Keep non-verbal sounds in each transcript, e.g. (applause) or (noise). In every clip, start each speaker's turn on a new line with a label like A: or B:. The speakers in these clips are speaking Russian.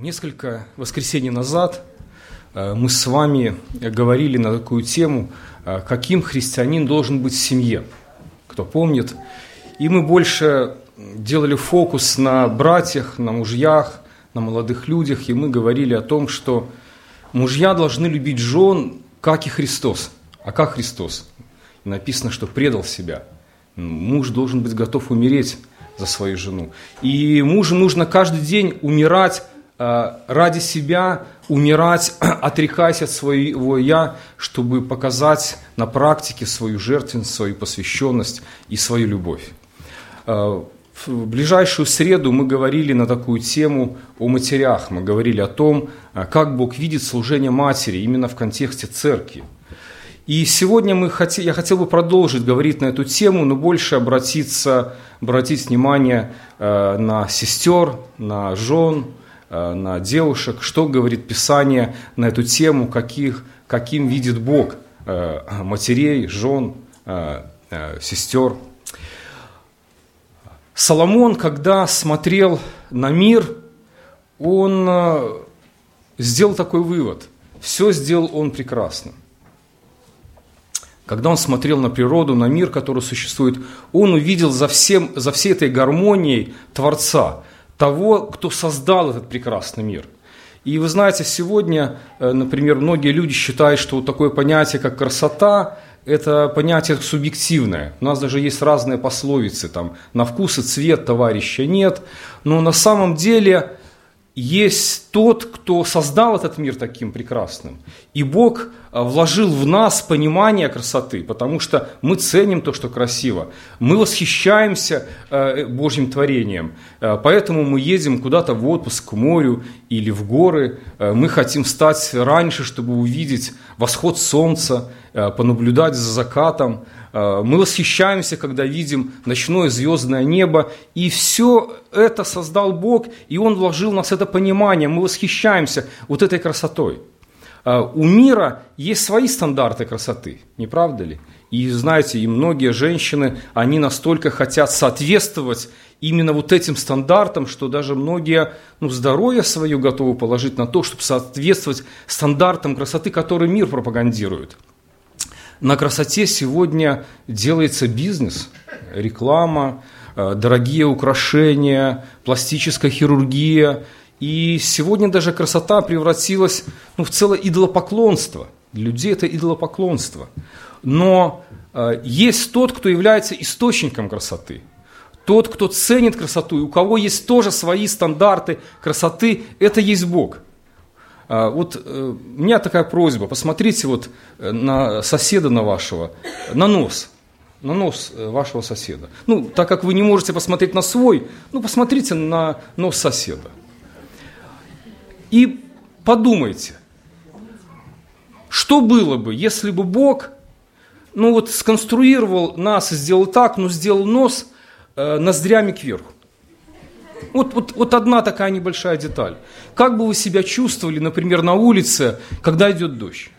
A: Несколько воскресений назад э, мы с вами говорили на такую тему, э, каким христианин должен быть в семье. Кто помнит. И мы больше делали фокус на братьях, на мужьях, на молодых людях, и мы говорили о том, что мужья должны любить жен, как и Христос. А как Христос? Написано, что предал себя. Муж должен быть готов умереть за свою жену. И мужу нужно каждый день умирать ради себя умирать, (clears throat) отрекаясь от своего «я», чтобы показать на практике свою жертвенность, свою посвященность и свою любовь. Э, в ближайшую среду мы говорили на такую тему о матерях. Мы говорили о том, э, как Бог видит служение матери именно в контексте церкви. И сегодня мы хотели, я хотел бы продолжить говорить на эту тему, но больше обратиться, обратить внимание на сестер, на жен, Э, на девушек, что говорит Писание на эту тему, каких, каким видит Бог э, матерей, жен, э, сестер. Соломон, когда смотрел на мир, он сделал такой вывод. Все сделал он прекрасно. Когда он смотрел на природу, на мир, который существует, он увидел за, всем, за всей этой гармонией Творца – того, кто создал этот прекрасный мир. И вы знаете, сегодня, э, например, многие люди считают, что такое понятие, как красота, это понятие субъективное. У нас даже есть разные пословицы, там, на вкус и цвет товарища нет. Но на самом деле есть тот, кто создал этот мир таким прекрасным. И Бог вложил в нас понимание красоты, потому что мы ценим то, что красиво. Мы восхищаемся а, Божьим творением. А, поэтому мы едем куда-то в отпуск к морю или в горы. Мы хотим встать раньше, чтобы увидеть восход солнца, понаблюдать за закатом – Э, мы восхищаемся, когда видим ночное звездное небо, и все это создал Бог, и Он вложил в нас это понимание, мы восхищаемся вот этой красотой. Э, у мира есть свои стандарты красоты, не правда ли? И знаете, и многие женщины, они настолько хотят соответствовать именно вот этим стандартам, что даже многие ну, здоровье свое готовы положить на то, чтобы соответствовать стандартам красоты, которые мир пропагандирует – на красоте сегодня делается бизнес, реклама, э, дорогие украшения, пластическая хирургия. И сегодня даже красота превратилась ну, в целое идолопоклонство. Для людей это идолопоклонство. Но э, есть тот, кто является источником красоты. Тот, кто ценит красоту, и у кого есть тоже свои стандарты красоты, это есть Бог – а, вот э, у меня такая просьба, посмотрите вот э, на соседа на вашего, на нос, на нос э, вашего соседа. Ну, так как вы не можете посмотреть на свой, ну, посмотрите на нос соседа. И подумайте, что было бы, если бы Бог, ну вот сконструировал нас и сделал так, но сделал нос э, ноздрями кверху. Вот, вот, вот одна такая небольшая деталь. Как бы вы себя чувствовали, например, на улице, когда идет дождь?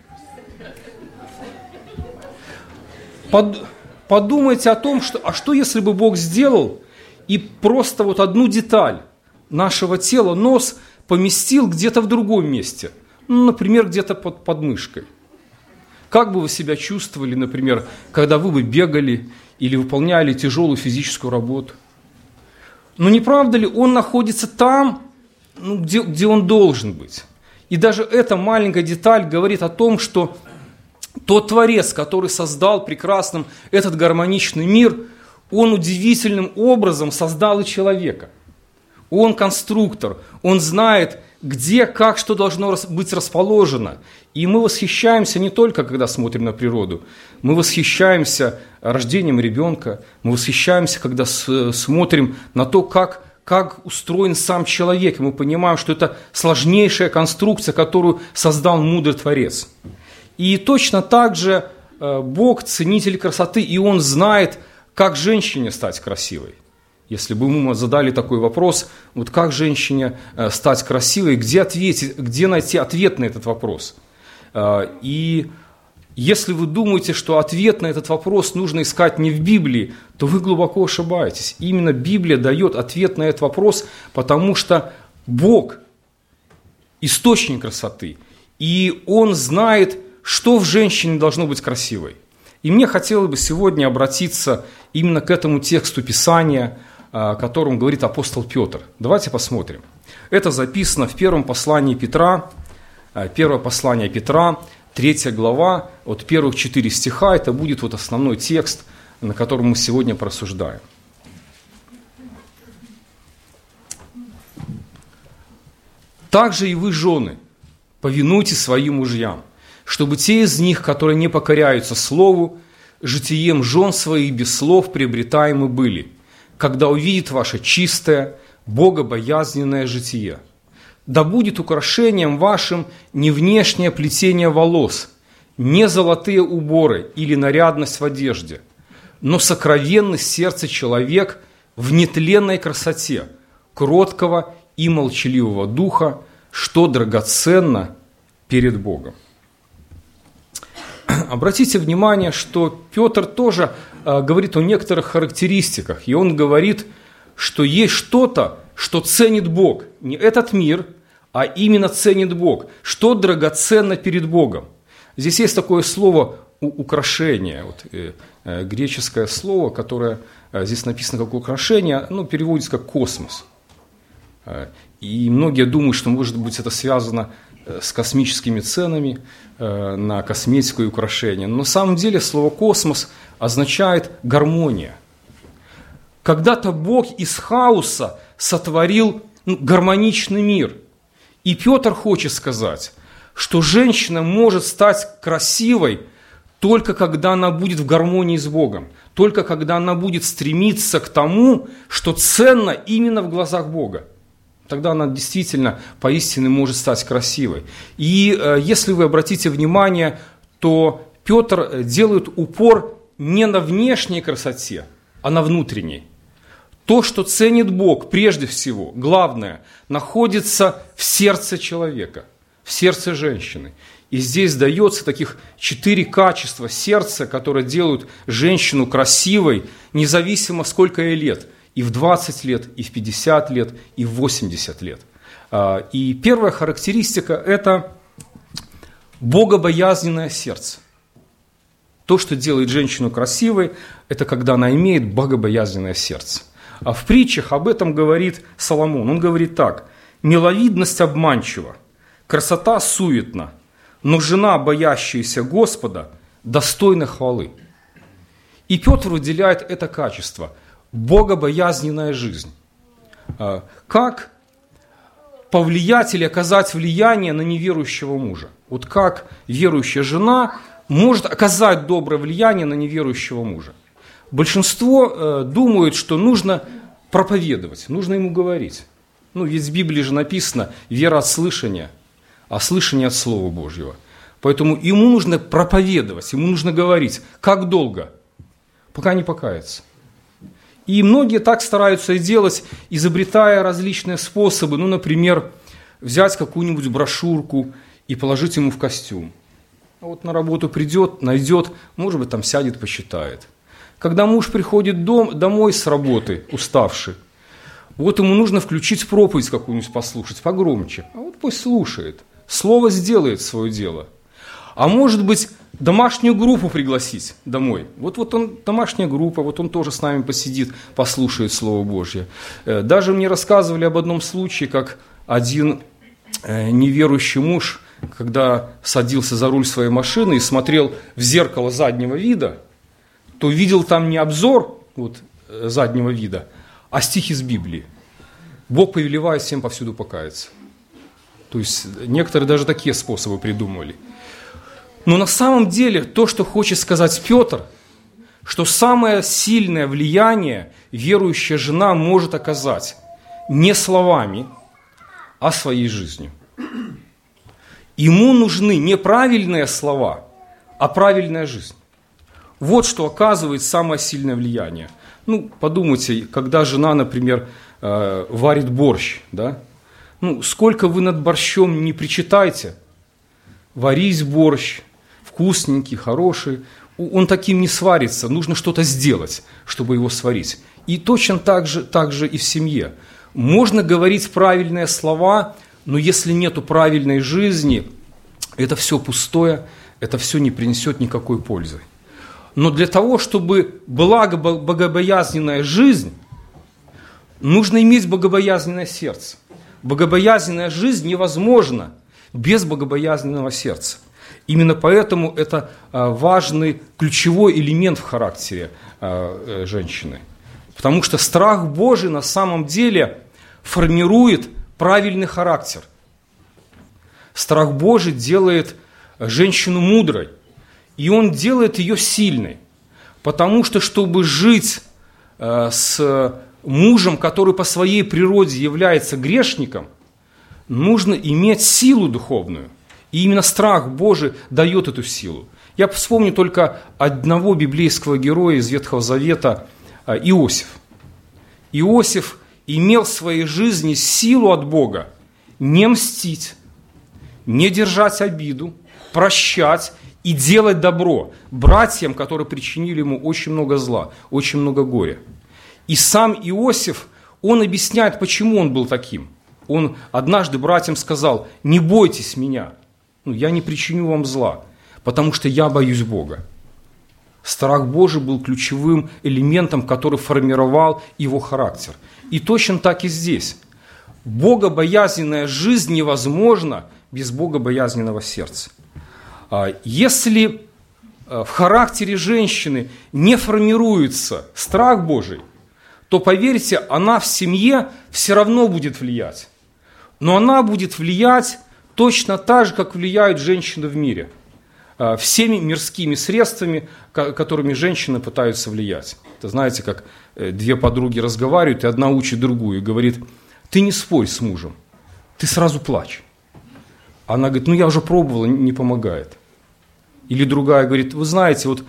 A: Под, подумайте о том, что, а что если бы Бог сделал и просто вот одну деталь нашего тела, нос, поместил где-то в другом месте, ну, например, где-то под подмышкой. Как бы вы себя чувствовали, например, когда вы бы бегали или выполняли тяжелую физическую работу? Но не правда ли, он находится там, ну, где, где он должен быть? И даже эта маленькая деталь говорит о том, что тот Творец, который создал прекрасным этот гармоничный мир, он удивительным образом создал и человека. Он конструктор, он знает, где, как, что должно быть расположено. И мы восхищаемся не только, когда смотрим на природу, мы восхищаемся рождением ребенка, мы восхищаемся, когда смотрим на то, как, как устроен сам человек, мы понимаем, что это сложнейшая конструкция, которую создал мудрый Творец. И точно так же э, Бог ценитель красоты, и Он знает, как женщине стать красивой. Если бы мы задали такой вопрос, вот как женщине э, стать красивой, где, ответить, где найти ответ на этот вопрос? Э, и если вы думаете, что ответ на этот вопрос нужно искать не в Библии, то вы глубоко ошибаетесь. Именно Библия дает ответ на этот вопрос, потому что Бог источник красоты. И он знает, что в женщине должно быть красивой. И мне хотелось бы сегодня обратиться именно к этому тексту Писания, о котором говорит апостол Петр. Давайте посмотрим. Это записано в первом послании Петра, первое послание Петра, третья глава, от первых четыре стиха. Это будет вот основной текст, на котором мы сегодня просуждаем. Также и вы, жены, повинуйтесь своим мужьям, чтобы те из них, которые не покоряются слову, житием жен своих без слов приобретаемы были, когда увидит ваше чистое, богобоязненное житие. Да будет украшением вашим не внешнее плетение волос, не золотые уборы или нарядность в одежде, но сокровенный сердце человек в нетленной красоте, кроткого и молчаливого духа, что драгоценно перед Богом. (clears throat) Обратите внимание, что Петр тоже говорит о некоторых характеристиках, и он говорит, что есть что-то, что ценит Бог, не этот мир, а именно ценит Бог, что драгоценно перед Богом. Здесь есть такое слово украшение, вот, э, э, греческое слово, которое э, здесь написано как украшение, ну, переводится как космос. Э, и многие думают, что, может быть, это связано э, с космическими ценами э, на косметику и украшения. Но на самом деле слово «космос» означает гармония. Когда-то Бог из хаоса сотворил ну, гармоничный мир. И Петр хочет сказать, что женщина может стать красивой только когда она будет в гармонии с Богом, только когда она будет стремиться к тому, что ценно именно в глазах Бога. Тогда она действительно поистине может стать красивой. И э, если вы обратите внимание, то Петр делает упор не на внешней красоте, а на внутренней. То, что ценит Бог, прежде всего, главное, находится в сердце человека, в сердце женщины. И здесь дается таких четыре качества сердца, которые делают женщину красивой, независимо сколько ей лет – и в 20 лет, и в 50 лет, и в 80 лет. А, и первая характеристика – это богобоязненное сердце. То, что делает женщину красивой, это когда она имеет богобоязненное сердце. А в притчах об этом говорит Соломон. Он говорит так. «Миловидность обманчива, красота суетна, но жена, боящаяся Господа, достойна хвалы». И Петр выделяет это качество – богобоязненная жизнь. А, как повлиять или оказать влияние на неверующего мужа? Вот как верующая жена может оказать доброе влияние на неверующего мужа? Большинство э, думают, что нужно проповедовать, нужно ему говорить. Ну, ведь в Библии же написано «вера от слышания, а слышание от Слова Божьего». Поэтому ему нужно проповедовать, ему нужно говорить. Как долго? Пока не покается. И многие так стараются и делать, изобретая различные способы. Ну, например, взять какую-нибудь брошюрку и положить ему в костюм. Вот на работу придет, найдет, может быть, там сядет, посчитает. Когда муж приходит дом, домой с работы, уставший, вот ему нужно включить проповедь какую-нибудь послушать, погромче. А вот пусть слушает. Слово сделает свое дело. А может быть, домашнюю группу пригласить домой. Вот, вот он, домашняя группа, вот он тоже с нами посидит, послушает Слово Божье. Э, даже мне рассказывали об одном случае, как один э, неверующий муж, когда садился за руль своей машины и смотрел в зеркало заднего вида, то видел там не обзор вот, э, заднего вида, а стих из Библии. Бог повелевает всем повсюду покаяться. То есть некоторые даже такие способы придумывали – но на самом деле то, что хочет сказать Петр, что самое сильное влияние верующая жена может оказать не словами, а своей жизнью. Ему нужны не правильные слова, а правильная жизнь. Вот что оказывает самое сильное влияние. Ну, подумайте, когда жена, например, э, варит борщ, да? Ну, сколько вы над борщом не причитайте, варись борщ, вкусненький, хороший, он таким не сварится, нужно что-то сделать, чтобы его сварить. И точно так же, так же и в семье. Можно говорить правильные слова, Но если нету правильной жизни, это все пустое, это все не принесет никакой пользы. Но для того, чтобы была богобоязненная жизнь, нужно иметь богобоязненное сердце. Богобоязненная жизнь невозможна без богобоязненного сердца. Именно поэтому это а, важный, ключевой элемент в характере а, э, женщины. Потому что страх Божий на самом деле формирует правильный характер. Страх Божий делает женщину мудрой, и он делает ее сильной. Потому что, чтобы жить э, с мужем, который по своей природе является грешником, нужно иметь силу духовную. И именно страх Божий дает эту силу. Я вспомню только одного библейского героя из Ветхого Завета, э, Иосиф. Иосиф имел в своей жизни силу от Бога не мстить, не держать обиду, прощать и делать добро братьям, которые причинили ему очень много зла, очень много горя. И сам Иосиф, он объясняет, почему он был таким. Он однажды братьям сказал, не бойтесь меня, ну, я не причиню вам зла, потому что я боюсь Бога. Страх Божий был ключевым элементом, который формировал его характер. И точно так и здесь. Богобоязненная жизнь невозможна без богобоязненного сердца. А если э, в характере женщины не формируется страх Божий, то поверьте, она в семье все равно будет влиять. Но она будет влиять точно так же, как влияют женщины в мире. Э, всеми мирскими средствами, которыми женщины пытаются влиять. Это знаете, как э, две подруги разговаривают, и одна учит другую и говорит, ты не спорь с мужем, ты сразу плачь. Она говорит, ну я уже пробовала, не помогает. Или другая говорит, вы знаете, вот,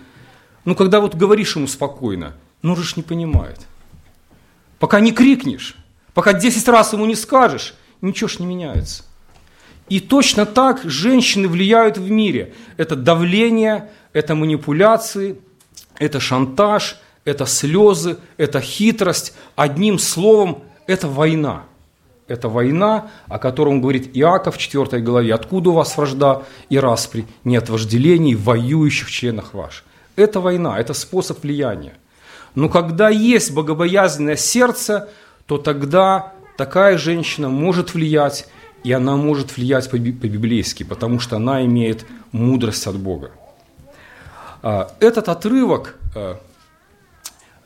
A: ну когда вот говоришь ему спокойно, ну же не понимает. Пока не крикнешь, пока 10 раз ему не скажешь, ничего ж не меняется. И точно так женщины влияют в мире. Это давление, это манипуляции, это шантаж, это слезы, это хитрость. Одним словом, это война. Это война, о котором говорит Иаков в 4 главе. Откуда у вас вражда и распри? Нет вожделений в воюющих членах ваших. Это война, это способ влияния. Но когда есть богобоязненное сердце, то тогда такая женщина может влиять и она может влиять по-библейски, потому что она имеет мудрость от Бога. А, этот отрывок, э,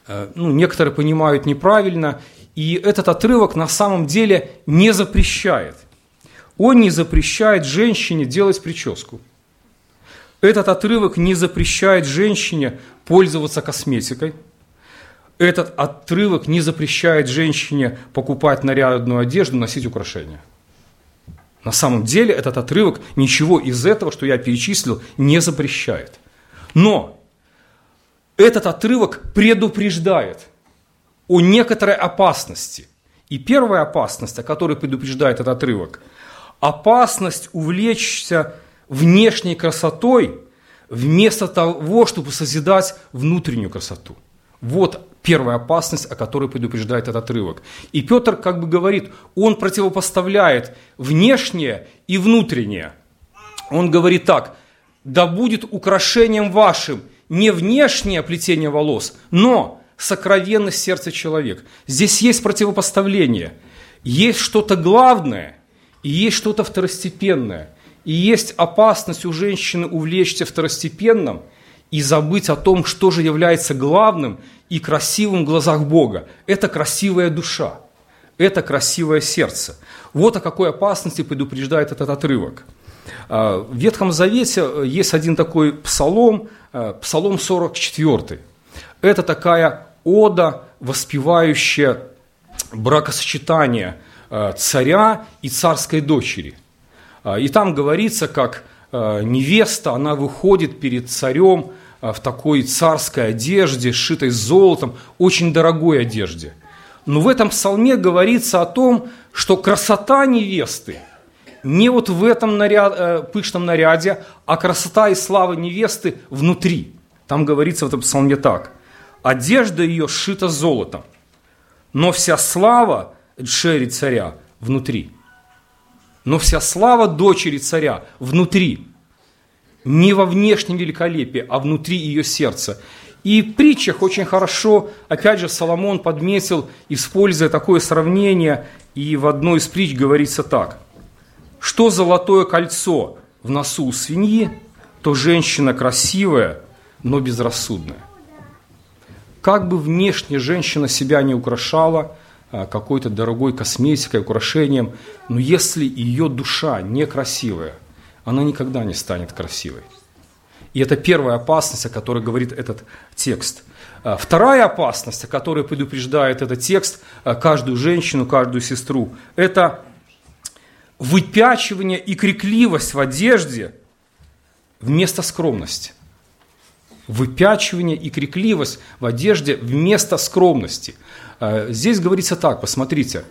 A: э, ну, некоторые понимают неправильно, и этот отрывок на самом деле не запрещает. Он не запрещает женщине делать прическу. Этот отрывок не запрещает женщине пользоваться косметикой. Этот отрывок не запрещает женщине покупать нарядную одежду, носить украшения – на самом деле этот отрывок ничего из этого, что я перечислил, не запрещает. Но этот отрывок предупреждает о некоторой опасности. И первая опасность, о которой предупреждает этот отрывок, опасность увлечься внешней красотой вместо того, чтобы созидать внутреннюю красоту. Вот первая опасность, о которой предупреждает этот отрывок. И Петр как бы говорит, он противопоставляет внешнее и внутреннее. Он говорит так, да будет украшением вашим не внешнее плетение волос, но сокровенность сердца человека. Здесь есть противопоставление. Есть что-то главное и есть что-то второстепенное. И есть опасность у женщины увлечься второстепенным и забыть о том, что же является главным и красивым в глазах Бога. Это красивая душа, это красивое сердце. Вот о какой опасности предупреждает этот отрывок. А, в Ветхом Завете э, есть один такой псалом, э, псалом 44. Это такая ода, воспевающая бракосочетание э, царя и царской дочери. А, и там говорится, как невеста, она выходит перед царем в такой царской одежде, сшитой золотом, очень дорогой одежде. Но в этом псалме говорится о том, что красота невесты не вот в этом наряд, э, пышном наряде, а красота и слава невесты внутри. Там говорится в этом псалме так. Одежда ее сшита золотом, но вся слава Джери царя внутри. Но вся слава дочери царя внутри. Не во внешнем великолепии, а внутри ее сердца. И в притчах очень хорошо, опять же, Соломон подметил, используя такое сравнение, и в одной из притч говорится так. Что золотое кольцо в носу у свиньи, то женщина красивая, но безрассудная. Как бы внешне женщина себя не украшала а, какой-то дорогой косметикой, украшением, но если ее душа некрасивая, она никогда не станет красивой. И это первая опасность, о которой говорит этот текст. А, вторая опасность, о которой предупреждает этот текст а, каждую женщину, каждую сестру, это выпячивание и крикливость в одежде вместо скромности. Выпячивание и крикливость в одежде вместо скромности. А, здесь говорится так, посмотрите.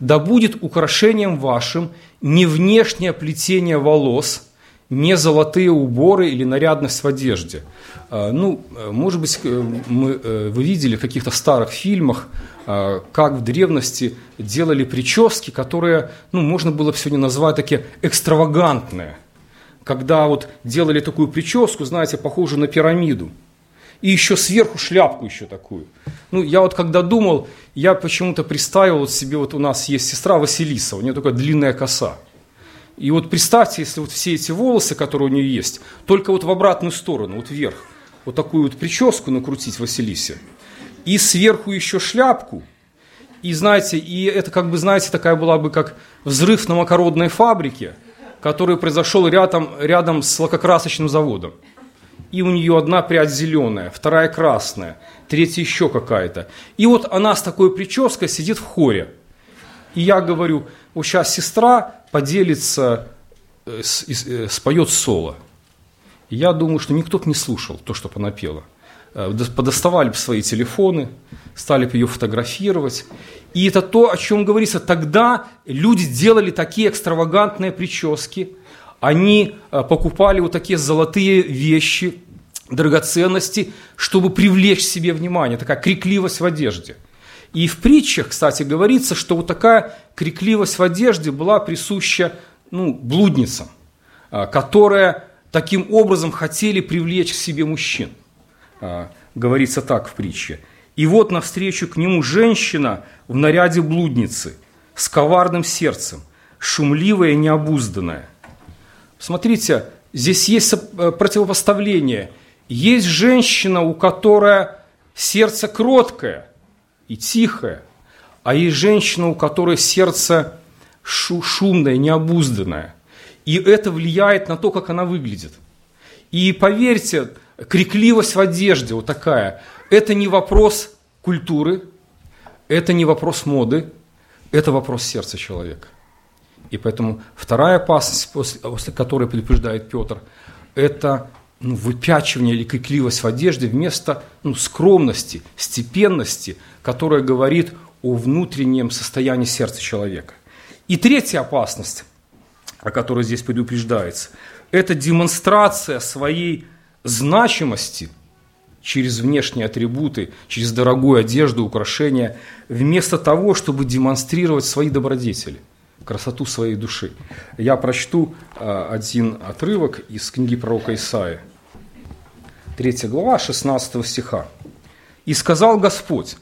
A: «Да будет украшением вашим не внешнее плетение волос, не золотые уборы или нарядность в одежде. А, ну, может быть, э, мы, э, вы видели в каких-то старых фильмах, а, как в древности делали прически, которые, ну, можно было бы сегодня назвать такие экстравагантные. Когда вот делали такую прическу, знаете, похожую на пирамиду. И еще сверху шляпку еще такую. Ну, я вот когда думал, я почему-то представил вот себе, вот у нас есть сестра Василиса, у нее такая длинная коса. И вот представьте, если вот все эти волосы, которые у нее есть, только вот в обратную сторону, вот вверх, вот такую вот прическу накрутить Василисе, и сверху еще шляпку, и знаете, и это как бы, знаете, такая была бы как взрыв на макародной фабрике, который произошел рядом, рядом с лакокрасочным заводом. И у нее одна прядь зеленая, вторая красная, третья еще какая-то. И вот она с такой прической сидит в хоре. И я говорю, вот сейчас сестра поделится, э, э, споет соло. И я думаю, что никто бы не слушал то, что она пела. Э, подоставали бы свои телефоны, стали бы ее фотографировать. И это то, о чем говорится. Тогда люди делали такие экстравагантные прически, они покупали вот такие золотые вещи, драгоценности, чтобы привлечь себе внимание, такая крикливость в одежде – и в притчах, кстати, говорится, что вот такая крикливость в одежде была присуща ну, блудницам, а, которые таким образом хотели привлечь к себе мужчин. А, говорится так в притче. И вот навстречу к нему женщина в наряде блудницы, с коварным сердцем, шумливая и необузданная. Смотрите, здесь есть противопоставление. Есть женщина, у которой сердце кроткое – и тихая, а есть женщина, у которой сердце шу шумное, необузданное. И это влияет на то, как она выглядит. И поверьте, крикливость в одежде вот такая, это не вопрос культуры, это не вопрос моды, это вопрос сердца человека. И поэтому вторая опасность, после, после которой предупреждает Петр, это ну, выпячивание или крикливость в одежде вместо ну, скромности, степенности, которая говорит о внутреннем состоянии сердца человека. И третья опасность, о которой здесь предупреждается, это демонстрация своей значимости через внешние атрибуты, через дорогую одежду, украшения, вместо того, чтобы демонстрировать свои добродетели красоту своей души. Я прочту а, один отрывок из книги пророка Исаия. 3 глава 16 стиха. «И сказал Господь,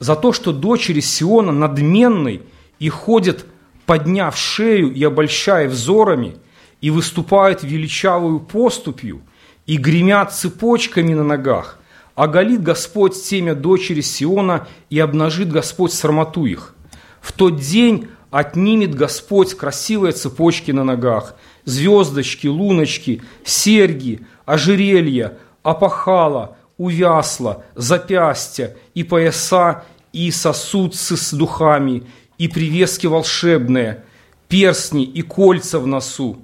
A: за то, что дочери Сиона надменной и ходят, подняв шею и обольщая взорами, и выступают величавую поступью, и гремят цепочками на ногах, оголит Господь семя дочери Сиона и обнажит Господь срамоту их. В тот день отнимет Господь красивые цепочки на ногах, звездочки, луночки, серьги, ожерелья, опахала, увясла, запястья и пояса, и сосудцы с духами, и привески волшебные, перстни и кольца в носу,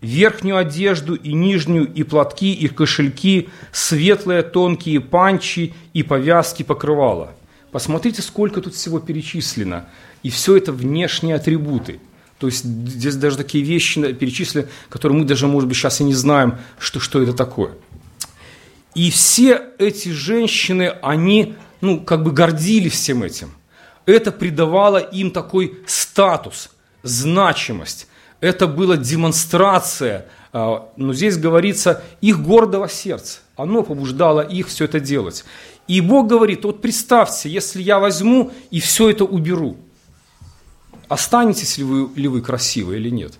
A: верхнюю одежду и нижнюю, и платки, и кошельки, светлые тонкие панчи и повязки покрывала. Посмотрите, сколько тут всего перечислено. И все это внешние атрибуты. То есть здесь даже такие вещи перечислены, которые мы даже, может быть, сейчас и не знаем, что, что это такое. И все эти женщины, они, ну, как бы гордились всем этим. Это придавало им такой статус, значимость. это была демонстрация, а, но здесь говорится, их гордого сердца. Оно побуждало их все это делать. И Бог говорит, вот представьте, если я возьму и все это уберу, останетесь ли вы, ли вы красивы или нет?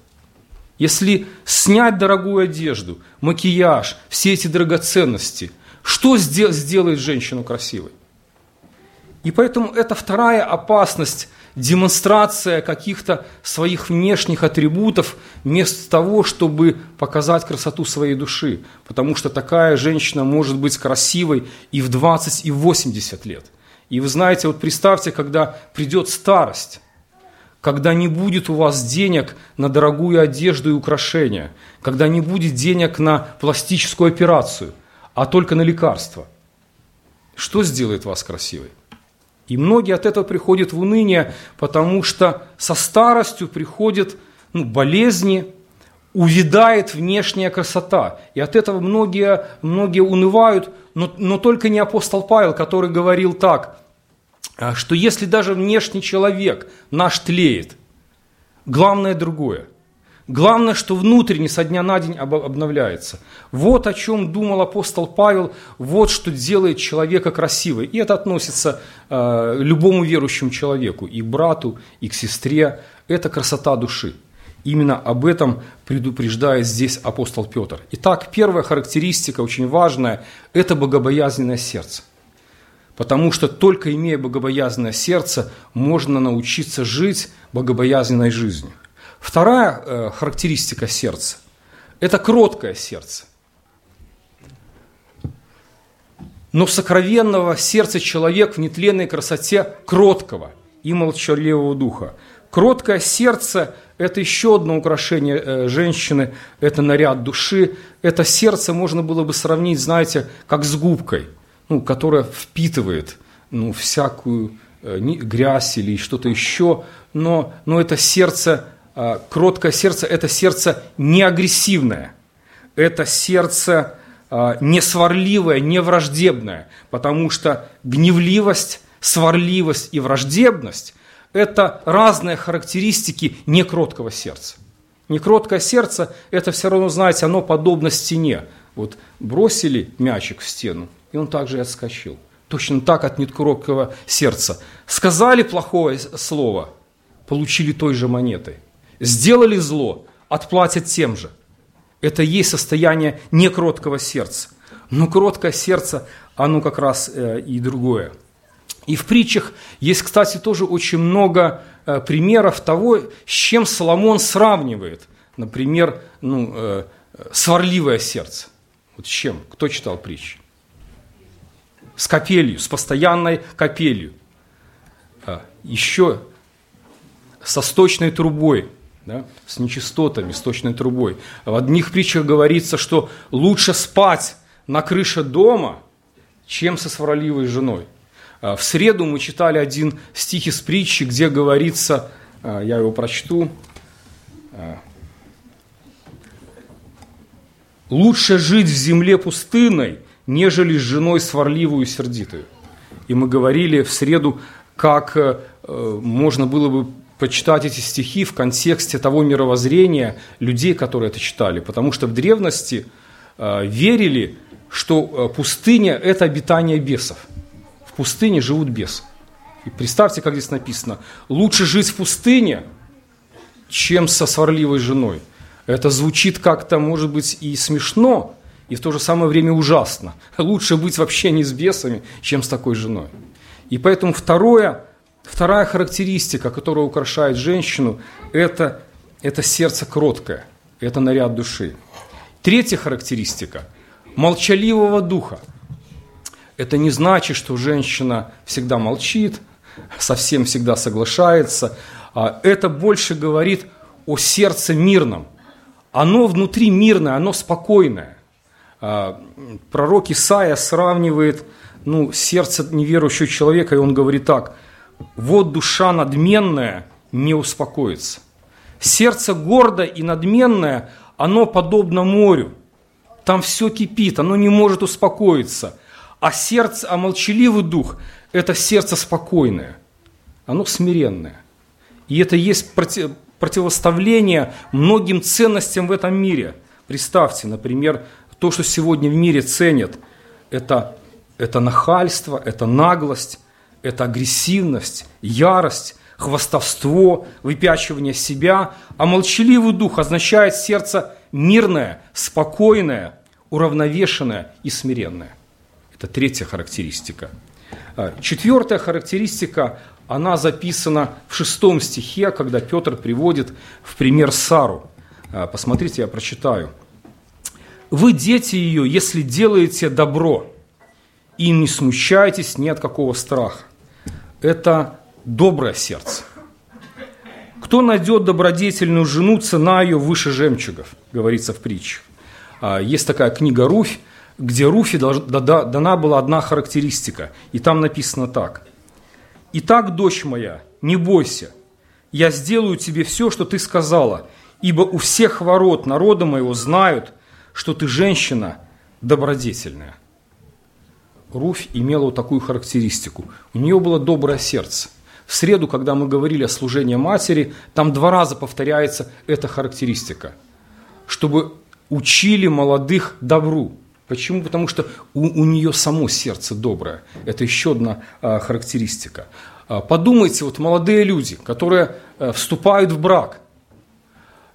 A: Если снять дорогую одежду, макияж, все эти драгоценности, что сделает женщину красивой? И поэтому это вторая опасность демонстрация каких-то своих внешних атрибутов вместо того, чтобы показать красоту своей души. Потому что такая женщина может быть красивой и в 20, и в 80 лет. И вы знаете, вот представьте, когда придет старость, когда не будет у вас денег на дорогую одежду и украшения, когда не будет денег на пластическую операцию, а только на лекарства. Что сделает вас красивой? И многие от этого приходят в уныние, потому что со старостью приходят ну, болезни, увядает внешняя красота. И от этого многие, многие унывают, но, но только не апостол Павел, который говорил так, что если даже внешний человек наш тлеет, главное другое – Главное, что внутренне со дня на день обновляется. Вот о чем думал апостол Павел, вот что делает человека красивым. И это относится э, любому верующему человеку, и к брату, и к сестре. Это красота души. Именно об этом предупреждает здесь апостол Петр. Итак, первая характеристика, очень важная, это богобоязненное сердце. Потому что только имея богобоязненное сердце, можно научиться жить богобоязненной жизнью. Вторая э, характеристика сердца – это кроткое сердце. Но сокровенного сердца человек в нетленной красоте кроткого и молчаливого духа. Кроткое сердце – это еще одно украшение э, женщины, это наряд души. Это сердце можно было бы сравнить, знаете, как с губкой, ну, которая впитывает ну, всякую э, грязь или что-то еще, но, но это сердце а, кроткое сердце – это сердце не агрессивное, это сердце а, не сварливое, не враждебное, потому что гневливость, сварливость и враждебность – это разные характеристики некроткого сердца. Некроткое сердце – это все равно, знаете, оно подобно стене. Вот бросили мячик в стену, и он также и отскочил. Точно так от некроткого сердца. Сказали плохое слово, получили той же монетой – сделали зло, отплатят тем же. Это и есть состояние некроткого сердца. Но кроткое сердце, оно как раз э, и другое. И в притчах есть, кстати, тоже очень много э, примеров того, с чем Соломон сравнивает, например, ну, э, сварливое сердце. Вот с чем? Кто читал притчи? С капелью, с постоянной капелью. А, еще со сточной трубой – да, с нечистотами, с точной трубой. В одних притчах говорится, что лучше спать на крыше дома, чем со сварливой женой. А в среду мы читали один стих из притчи, где говорится, а, я его прочту, а, «Лучше жить в земле пустынной, нежели с женой сварливую и сердитую». И мы говорили в среду, как э, можно было бы почитать эти стихи в контексте того мировоззрения людей, которые это читали. Потому что в древности э, верили, что э, пустыня – это обитание бесов. В пустыне живут бесы. И представьте, как здесь написано. Лучше жить в пустыне, чем со сварливой женой. Это звучит как-то, может быть, и смешно, и в то же самое время ужасно. Лучше быть вообще не с бесами, чем с такой женой. И поэтому второе – Вторая характеристика, которая украшает женщину, это, это сердце кроткое, это наряд души. Третья характеристика – молчаливого духа. Это не значит, что женщина всегда молчит, совсем всегда соглашается. А это больше говорит о сердце мирном. Оно внутри мирное, оно спокойное. А, пророк Исаия сравнивает ну, сердце неверующего человека, и он говорит так – вот душа надменная не успокоится. Сердце гордое и надменное, оно подобно морю. Там все кипит, оно не может успокоиться. А сердце, а молчаливый дух – это сердце спокойное, оно смиренное. И это есть против, противоставление многим ценностям в этом мире. Представьте, например, то, что сегодня в мире ценят, это, это нахальство, это наглость, это агрессивность, ярость, хвастовство, выпячивание себя, а молчаливый дух означает сердце мирное, спокойное, уравновешенное и смиренное. Это третья характеристика. А, четвертая характеристика, она записана в шестом стихе, когда Петр приводит в пример Сару. А, посмотрите, я прочитаю. «Вы дети ее, если делаете добро, и не смущайтесь ни от какого страха. Это доброе сердце. Кто найдет добродетельную жену, цена ее выше жемчугов, говорится в притчах. Есть такая книга «Руфь», где Руфи дана была одна характеристика, и там написано так. «Итак, дочь моя, не бойся, я сделаю тебе все, что ты сказала, ибо у всех ворот народа моего знают, что ты женщина добродетельная». Руфь имела вот такую характеристику. У нее было доброе сердце. В среду, когда мы говорили о служении матери, там два раза повторяется эта характеристика. Чтобы учили молодых добру. Почему? Потому что у, у нее само сердце доброе. Это еще одна а, характеристика. А, подумайте, вот молодые люди, которые а, вступают в брак.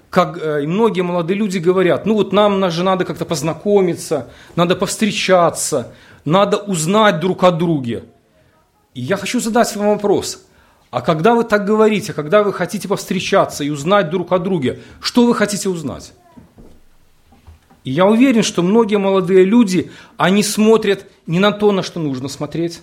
A: Как а, и многие молодые люди говорят, ну вот нам же надо как-то познакомиться, надо повстречаться, надо узнать друг о друге. И я хочу задать вам вопрос. А когда вы так говорите, когда вы хотите повстречаться и узнать друг о друге, что вы хотите узнать? И я уверен, что многие молодые люди, они смотрят не на то, на что нужно смотреть.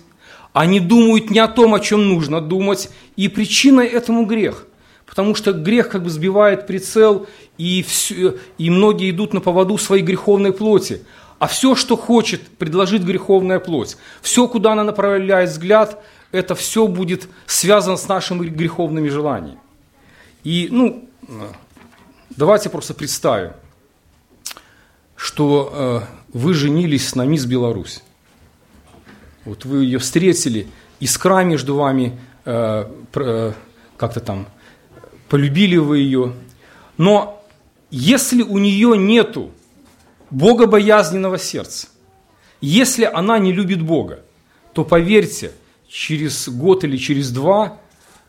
A: Они думают не о том, о чем нужно думать. И причиной этому грех. Потому что грех как бы сбивает прицел, и, все, и многие идут на поводу своей греховной плоти. А все, что хочет предложить греховная плоть, все, куда она направляет взгляд, это все будет связано с нашими греховными желаниями. И, ну, давайте просто представим что э, вы женились на мисс Беларусь. Вот вы ее встретили, искра между вами, э, э, как-то там, полюбили вы ее. Но если у нее нету богобоязненного сердца, если она не любит Бога, то поверьте, через год или через два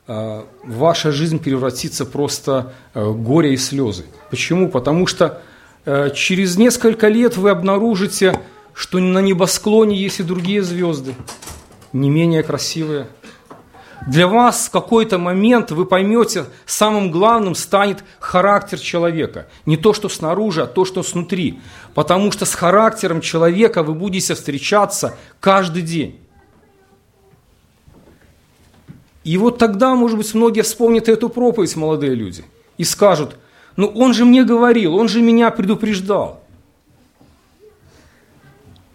A: ваша жизнь превратится просто э, горе и слезы. Почему? Потому что через несколько лет вы обнаружите, что на небосклоне есть и другие звезды, не менее красивые. Для вас в какой-то момент вы поймете, самым главным станет характер человека. Не то, что снаружи, а то, что снутри. Потому что с характером человека вы будете встречаться каждый день. И вот тогда, может быть, многие вспомнят эту проповедь, молодые люди, и скажут, ну он же мне говорил, он же меня предупреждал.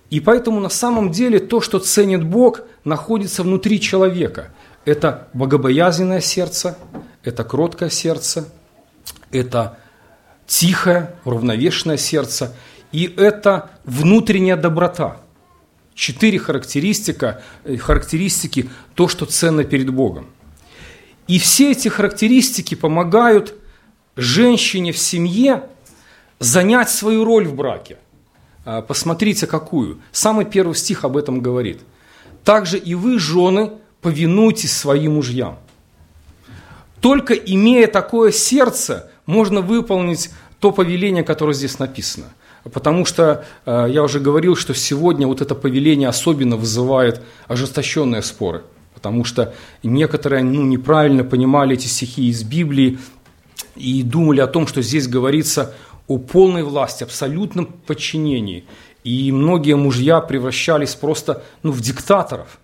A: И поэтому на самом деле то, что ценит Бог, находится внутри человека. Это богобоязненное сердце, это кроткое сердце, это тихое, уравновешенное сердце, и это внутренняя доброта. Четыре характеристика, э, характеристики, то, что ценно перед Богом. И все эти характеристики помогают женщине в семье занять свою роль в браке. А, посмотрите, какую. Самый первый стих об этом говорит. Также и вы, жены, повинуйтесь своим мужьям. Только имея такое сердце, можно выполнить то повеление, которое здесь написано. Потому что а, я уже говорил, что сегодня вот это повеление особенно вызывает ожесточенные споры. Потому что некоторые ну, неправильно понимали эти стихи из Библии и думали о том, что здесь говорится о полной власти, абсолютном подчинении. И многие мужья превращались просто ну, в диктаторов.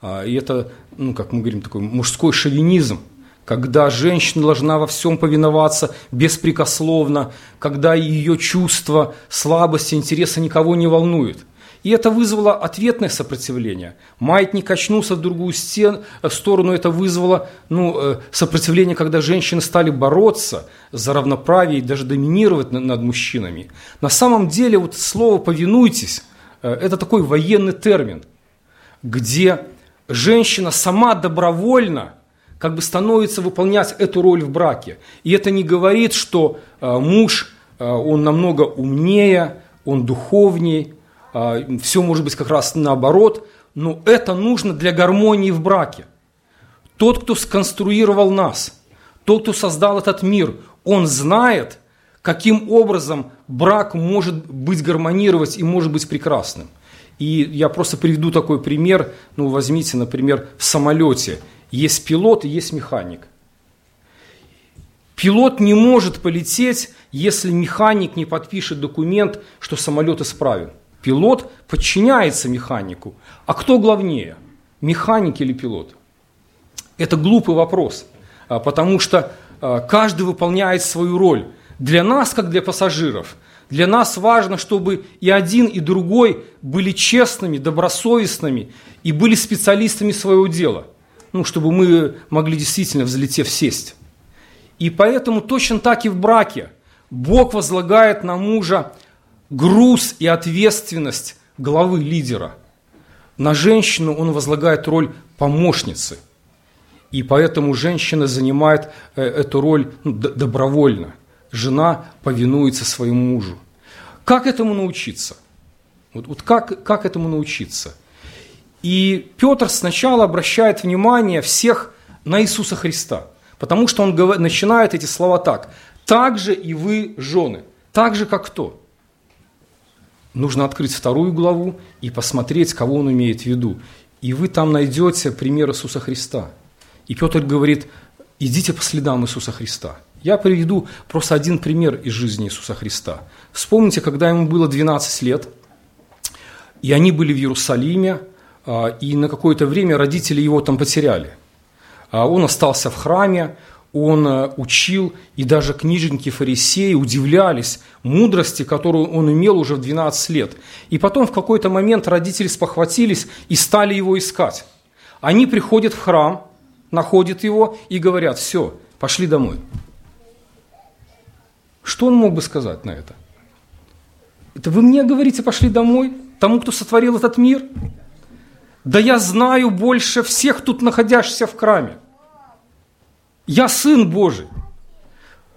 A: А, и это, ну, как мы говорим, такой мужской шовинизм, когда женщина должна во всем повиноваться беспрекословно, когда ее чувства, слабости, интересы никого не волнуют. И это вызвало ответное сопротивление. Маятник качнулся в другую стен, в сторону, это вызвало ну, э, сопротивление, когда женщины стали бороться за равноправие и даже доминировать над мужчинами. На самом деле вот слово «повинуйтесь» э, – это такой военный термин, где женщина сама добровольно как бы становится выполнять эту роль в браке. И это не говорит, что э, муж, э, он намного умнее, он духовнее, э, все может быть как раз наоборот, но это нужно для гармонии в браке. Тот, кто сконструировал нас, тот, кто создал этот мир, он знает, каким образом брак может быть гармонировать и может быть прекрасным. И я просто приведу такой пример. Ну, возьмите, например, в самолете есть пилот и есть механик. Пилот не может полететь, если механик не подпишет документ, что самолет исправен. Пилот подчиняется механику. А кто главнее, механик или пилот? Это глупый вопрос, а, потому что а, каждый выполняет свою роль. Для нас, как для пассажиров, для нас важно, чтобы и один, и другой были честными, добросовестными и были специалистами своего дела. Ну, чтобы мы могли действительно, взлетев, сесть. И поэтому точно так и в браке. Бог возлагает на мужа груз и ответственность главы лидера. На женщину он возлагает роль помощницы. И поэтому женщина занимает э, эту роль ну, добровольно – жена повинуется своему мужу. Как этому научиться? Вот, вот как, как этому научиться? И Петр сначала обращает внимание всех на Иисуса Христа, потому что он начинает эти слова так. «Так же и вы, жены, так же, как кто?» Нужно открыть вторую главу и посмотреть, кого он имеет в виду. И вы там найдете пример Иисуса Христа. И Петр говорит, идите по следам Иисуса Христа – я приведу просто один пример из жизни Иисуса Христа. Вспомните, когда ему было 12 лет, и они были в Иерусалиме, а, и на какое-то время родители его там потеряли. А он остался в храме, он а, учил, и даже книжники фарисеи удивлялись мудрости, которую он имел уже в 12 лет. И потом в какой-то момент родители спохватились и стали его искать. Они приходят в храм, находят его и говорят, все, пошли домой. Что он мог бы сказать на это? Это вы мне говорите, пошли домой, тому, кто сотворил этот мир? Да я знаю больше всех тут находящихся в храме. Я Сын Божий.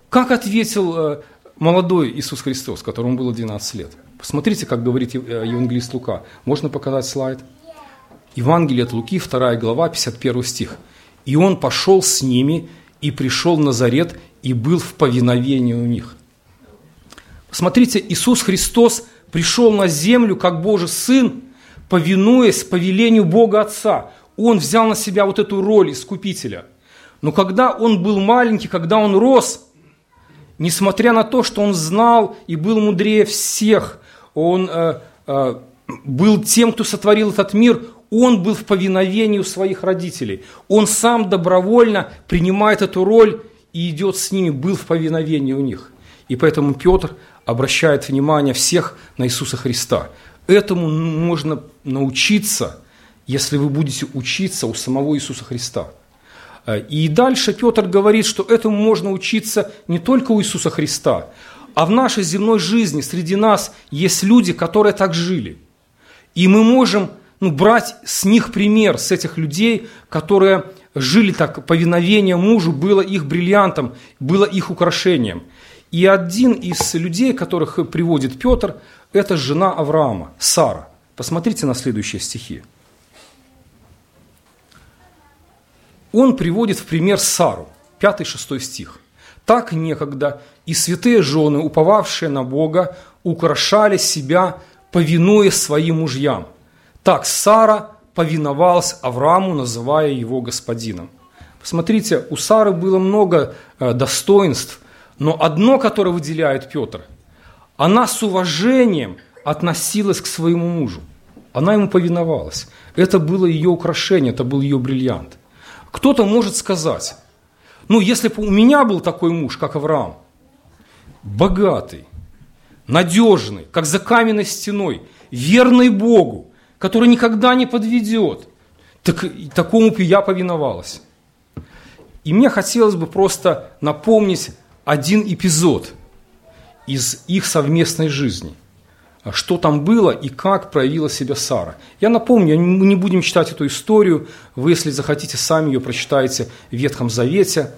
A: Как ответил э, молодой Иисус Христос, которому было 12 лет? Посмотрите, как говорит э, Евангелист Лука. Можно показать слайд? Евангелие от Луки, 2 глава, 51 стих. «И он пошел с ними, и пришел в Назарет, и был в повиновении у них». Смотрите, Иисус Христос пришел на землю как Божий Сын, повинуясь повелению Бога Отца. Он взял на себя вот эту роль искупителя. Но когда он был маленький, когда он рос, несмотря на то, что он знал и был мудрее всех, он э, э, был тем, кто сотворил этот мир, он был в повиновении у своих родителей. Он сам добровольно принимает эту роль и идет с ними, был в повиновении у них. И поэтому Петр обращает внимание всех на Иисуса Христа. Этому можно научиться, если вы будете учиться у самого Иисуса Христа. Э, и дальше Петр говорит, что этому можно учиться не только у Иисуса Христа, а в нашей земной жизни среди нас есть люди, которые так жили. И мы можем ну, брать с них пример, с этих людей, которые жили так, повиновение мужу было их бриллиантом, было их украшением. И один из людей, которых приводит Петр, это жена Авраама, Сара. Посмотрите на следующие стихи. Он приводит в пример Сару, 5-6 стих. «Так некогда и святые жены, уповавшие на Бога, украшали себя, повинуя своим мужьям. Так Сара повиновалась Аврааму, называя его господином». Посмотрите, у Сары было много э, достоинств, но одно, которое выделяет Петр, она с уважением относилась к своему мужу. Она ему повиновалась. Это было ее украшение, это был ее бриллиант. Кто-то может сказать, ну, если бы у меня был такой муж, как Авраам, богатый, надежный, как за каменной стеной, верный Богу, который никогда не подведет, так такому бы я повиновалась. И мне хотелось бы просто напомнить один эпизод из их совместной жизни. Что там было и как проявила себя Сара. Я напомню, мы не будем читать эту историю, вы, если захотите, сами ее прочитаете в Ветхом Завете.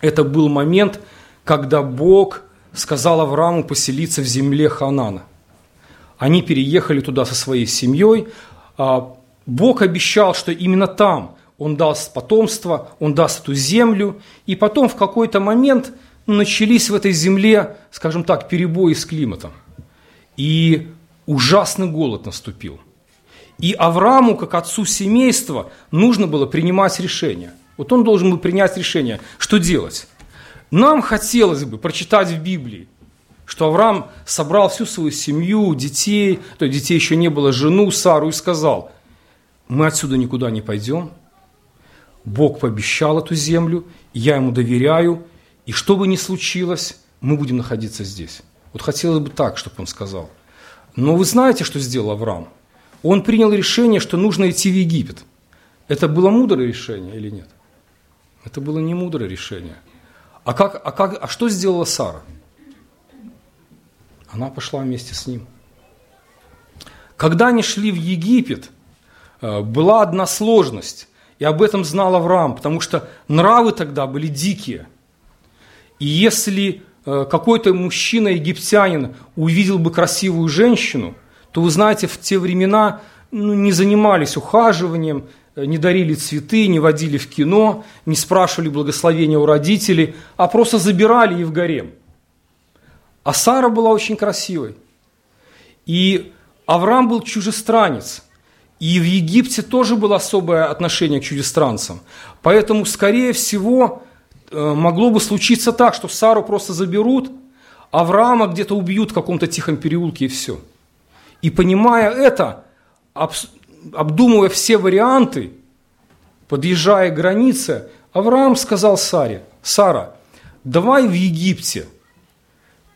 A: Это был момент, когда Бог сказал Аврааму поселиться в земле Ханана. Они переехали туда со своей семьей. А Бог обещал, что именно там Он даст потомство, Он даст эту землю. И потом в какой-то момент начались в этой земле, скажем так, перебои с климатом – и ужасный голод наступил. И Аврааму, как отцу семейства, нужно было принимать решение. Вот он должен был принять решение, что делать. Нам хотелось бы прочитать в Библии, что Авраам собрал всю свою семью, детей, то есть детей еще не было, жену Сару и сказал, мы отсюда никуда не пойдем, Бог пообещал эту землю, я ему доверяю, и что бы ни случилось, мы будем находиться здесь. Вот хотелось бы так, чтобы он сказал. Но вы знаете, что сделал Авраам? Он принял решение, что нужно идти в Египет. Это было мудрое решение или нет? Это было не мудрое решение. А, как, а, как, а что сделала Сара? Она пошла вместе с ним. Когда они шли в Египет, э, была одна сложность, и об этом знал Авраам, потому что нравы тогда были дикие. И если какой-то мужчина-египтянин увидел бы красивую женщину, то вы знаете, в те времена ну, не занимались ухаживанием, э, не дарили цветы, не водили в кино, не спрашивали благословения у родителей, а просто забирали и в гарем. А Сара была очень красивой. И Авраам был чужестранец. И в Египте тоже было особое отношение к чужестранцам. Поэтому, скорее всего, Э, могло бы случиться так, что Сару просто заберут, Авраама где-то убьют в каком-то тихом переулке и все. И понимая это, обдумывая все варианты, подъезжая к границе, Авраам сказал Саре, Сара, давай в Египте,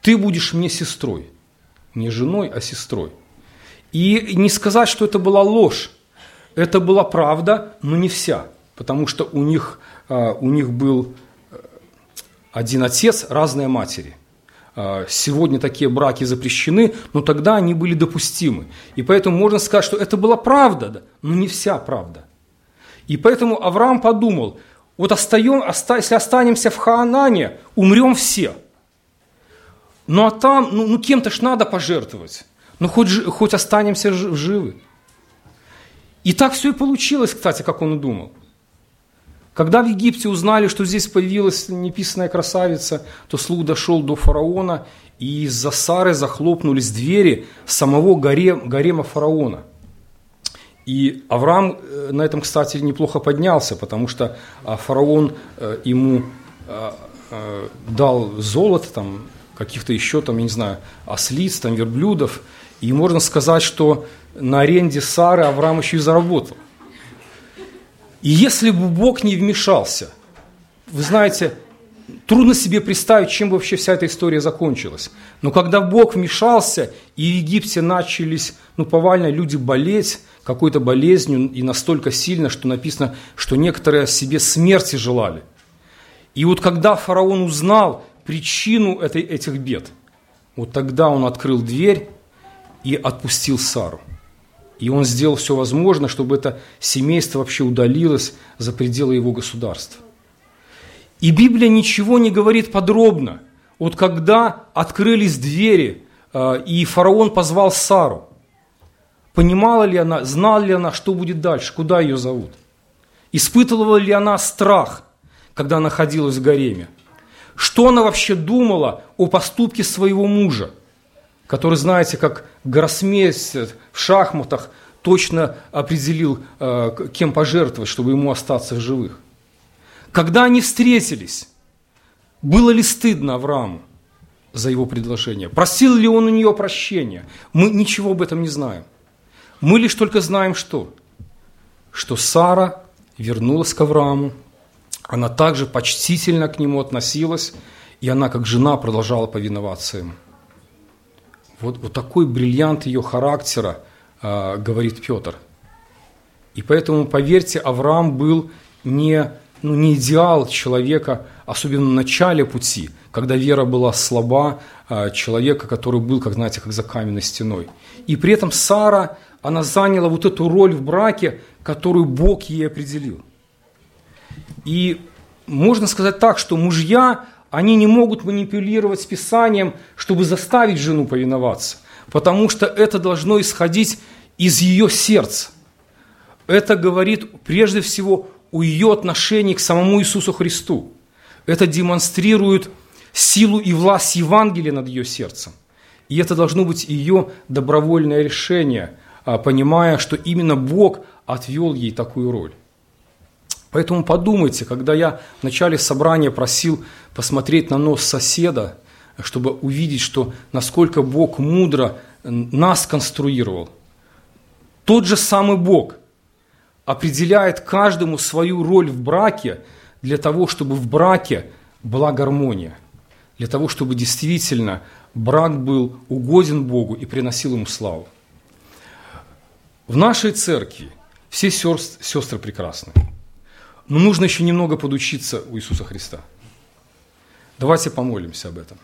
A: ты будешь мне сестрой. Не женой, а сестрой. И не сказать, что это была ложь. Это была правда, но не вся. Потому что у них, а, у них был один отец, разные матери. А, сегодня такие браки запрещены, но тогда они были допустимы. И поэтому можно сказать, что это была правда, но не вся правда. И поэтому Авраам подумал, вот остаем, если останемся в Хаанане, умрем все. Ну а там, ну, ну кем-то ж надо пожертвовать. Ну хоть, хоть останемся живы. И так все и получилось, кстати, как он и думал. Когда в Египте узнали, что здесь появилась неписанная красавица, то слух дошел до фараона, и из-за Сары захлопнулись двери самого гарем, гарема фараона. И Авраам э, на этом, кстати, неплохо поднялся, потому что а, фараон э, ему э, дал золото, там, каких-то еще, там, я не знаю, ослиц, там, верблюдов. И можно сказать, что на аренде Сары Авраам еще и заработал. И если бы Бог не вмешался, вы знаете, трудно себе представить, чем вообще вся эта история закончилась. Но когда Бог вмешался, и в Египте начались, ну, повально люди болеть какой-то болезнью, и настолько сильно, что написано, что некоторые себе смерти желали. И вот когда фараон узнал причину этой, этих бед, вот тогда он открыл дверь и отпустил Сару. И он сделал все возможное, чтобы это семейство вообще удалилось за пределы его государства. И Библия ничего не говорит подробно. Вот когда открылись двери, э, и фараон позвал Сару, понимала ли она, знала ли она, что будет дальше, куда ее зовут? Испытывала ли она страх, когда находилась в гареме? Что она вообще думала о поступке своего мужа – который, знаете, как гроссмейстер в шахматах точно определил, э, кем пожертвовать, чтобы ему остаться в живых. Когда они встретились, было ли стыдно Аврааму за его предложение? Просил ли он у нее прощения? Мы ничего об этом не знаем. Мы лишь только знаем что? Что Сара вернулась к Аврааму, она также почтительно к нему относилась, и она как жена продолжала повиноваться ему. Вот, вот такой бриллиант ее характера, э, говорит Петр. И поэтому, поверьте, Авраам был не ну, не идеал человека, особенно в начале пути, когда вера была слаба, а, человека, который был, как знаете, как за каменной стеной. И при этом Сара, она заняла вот эту роль в браке, которую Бог ей определил. И можно сказать так, что мужья, они не могут манипулировать с Писанием, чтобы заставить жену повиноваться, потому что это должно исходить из ее сердца. Это говорит прежде всего о ее отношении к самому Иисусу Христу. Это демонстрирует силу и власть Евангелия над ее сердцем. И это должно быть ее добровольное решение, а, понимая, что именно Бог отвел ей такую роль. Поэтому подумайте, когда я в начале собрания просил посмотреть на нос соседа, чтобы увидеть, что насколько Бог мудро нас конструировал. Тот же самый Бог определяет каждому свою роль в браке для того, чтобы в браке была гармония, для того, чтобы действительно брак был угоден Богу и приносил ему славу. В нашей церкви все сестры, прекрасны. Но нужно еще немного подучиться у Иисуса Христа. Давайте помолимся об этом.